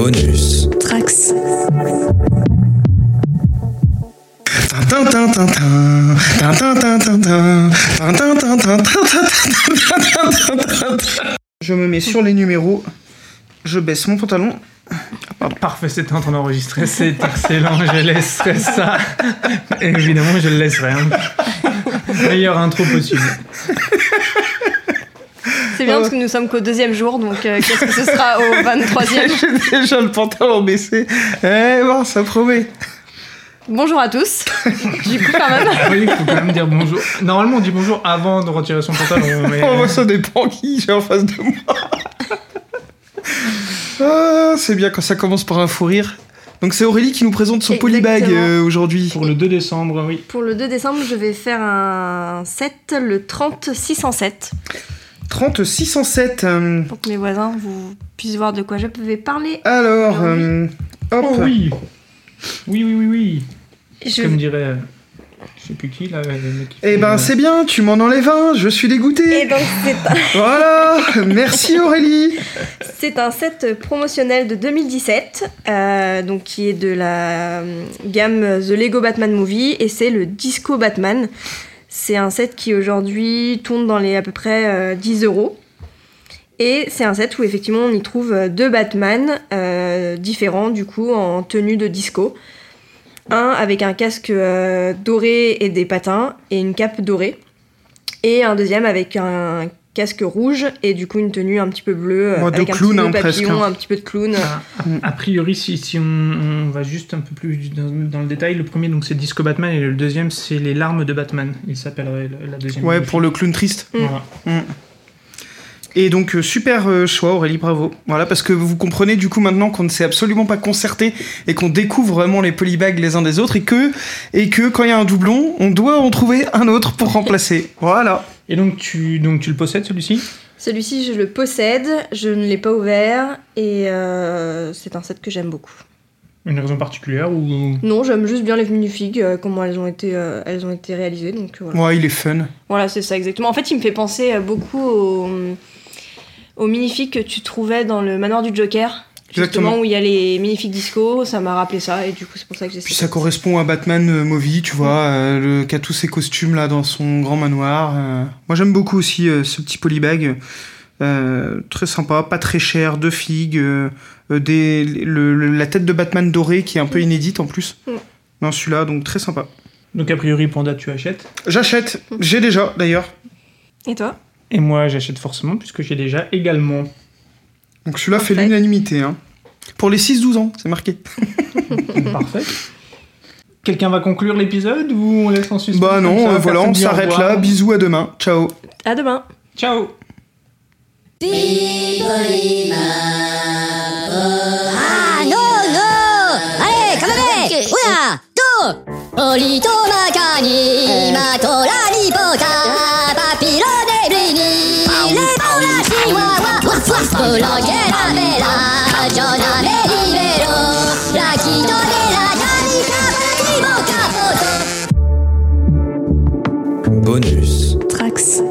Bonus. Trax. Je me mets sur les numéros, je baisse mon pantalon. Parfait, c'était en train d'enregistrer, c'est excellent, je laisserai ça. Évidemment, je le laisserai. hein. Meilleure intro possible. C'est bien parce que nous sommes qu'au deuxième jour, donc euh, qu'est-ce que ce sera au 23e J'ai déjà le pantalon baissé. Eh bon, ça promet. Bonjour à tous. Du coup, quand même. Ah Oui, il faut quand même dire bonjour. Normalement, on dit bonjour avant de retirer son pantalon. Mais... Oh, bah, ça dépend qui j'ai en face de moi. ah, c'est bien quand ça commence par un fou rire. Donc c'est Aurélie qui nous présente son polybag euh, aujourd'hui. Pour le 2 décembre, oui. Pour le 2 décembre, je vais faire un set, le 3607, 3607. euh, pour que mes voisins vous puissent voir de quoi je vais parler. alors, oui. euh, hop. Oh oui Oui, oui, oui, oui. Je- Comme dirait... euh, Je sais plus qui, là, Eh ben euh, c'est bien, tu m'en enlèves un, je suis dégoûté. Et donc, c'est un, Voilà, merci Aurélie. c'est un set promotionnel de 2017, euh, donc qui est de la gamme The Lego Batman Movie, et c'est le Disco Batman. C'est un set qui aujourd'hui tourne dans les à peu près euh, 10 euros. Et c'est un set où effectivement on y trouve euh, deux Batman euh, différents du coup en tenue de disco. Un avec un casque euh, doré et des patins et une cape dorée. Et un deuxième avec un casque rouge et du coup une tenue un petit peu bleue euh, Ouais, de avec un clown, petit peu de papillon, presque, hein. un petit peu de clown. A, a priori, si, si on, on va juste un peu plus dans, dans le détail, le premier donc c'est Disco Batman et le deuxième c'est Les larmes de Batman. Il s'appellerait la- deuxième. Ouais, pour le clown triste. Mm. Voilà. Et donc euh, super euh, choix Aurélie, bravo. Voilà parce que vous comprenez du coup maintenant qu'on ne s'est absolument pas concerté et qu'on découvre vraiment les polybags les uns des autres et que et que quand il y a un doublon, on doit en trouver un autre pour remplacer. Voilà. Et donc tu, donc tu le possèdes celui-ci? Celui-ci, je le possède, je ne l'ai pas ouvert et euh, c'est un set que j'aime beaucoup. Une raison particulière ou Non, j'aime juste bien les minifigs, euh, comment elles ont été, euh, elles ont été réalisées. Donc voilà, Ouais, il est fun. Voilà, c'est ça exactement. En fait, il me fait penser beaucoup aux, aux minifigs que tu trouvais dans le manoir du Joker. Justement, Exactement. où il y a les minifigs disco, ça m'a rappelé ça et du coup, c'est pour ça que j'ai Puis ça correspond à Batman euh, Movie, tu vois, euh, le, qui a tous ses costumes là dans son grand manoir. euh. Moi j'aime beaucoup aussi euh, ce petit polybag. Euh, très sympa, pas très cher, deux figues, euh, euh, des, le- le- la tête de Batman dorée qui est un peu inédite en plus. Mm. Non, celui-là, donc très sympa. Donc a priori Panda tu achètes? J'achète, j'ai déjà d'ailleurs. Et toi? Et moi j'achète forcément puisque j'ai déjà également. Donc celui-là fait l'unanimité. Hein. Pour les 6-12 ans, c'est marqué. Parfait. Quelqu'un va conclure l'épisode ou on laisse en suspens Bah non, ça, euh, voilà, on s'arrête là. Bisous, à demain. Ciao. À demain Ciao Ah non, non Allez, même Oula Bonus. Trax.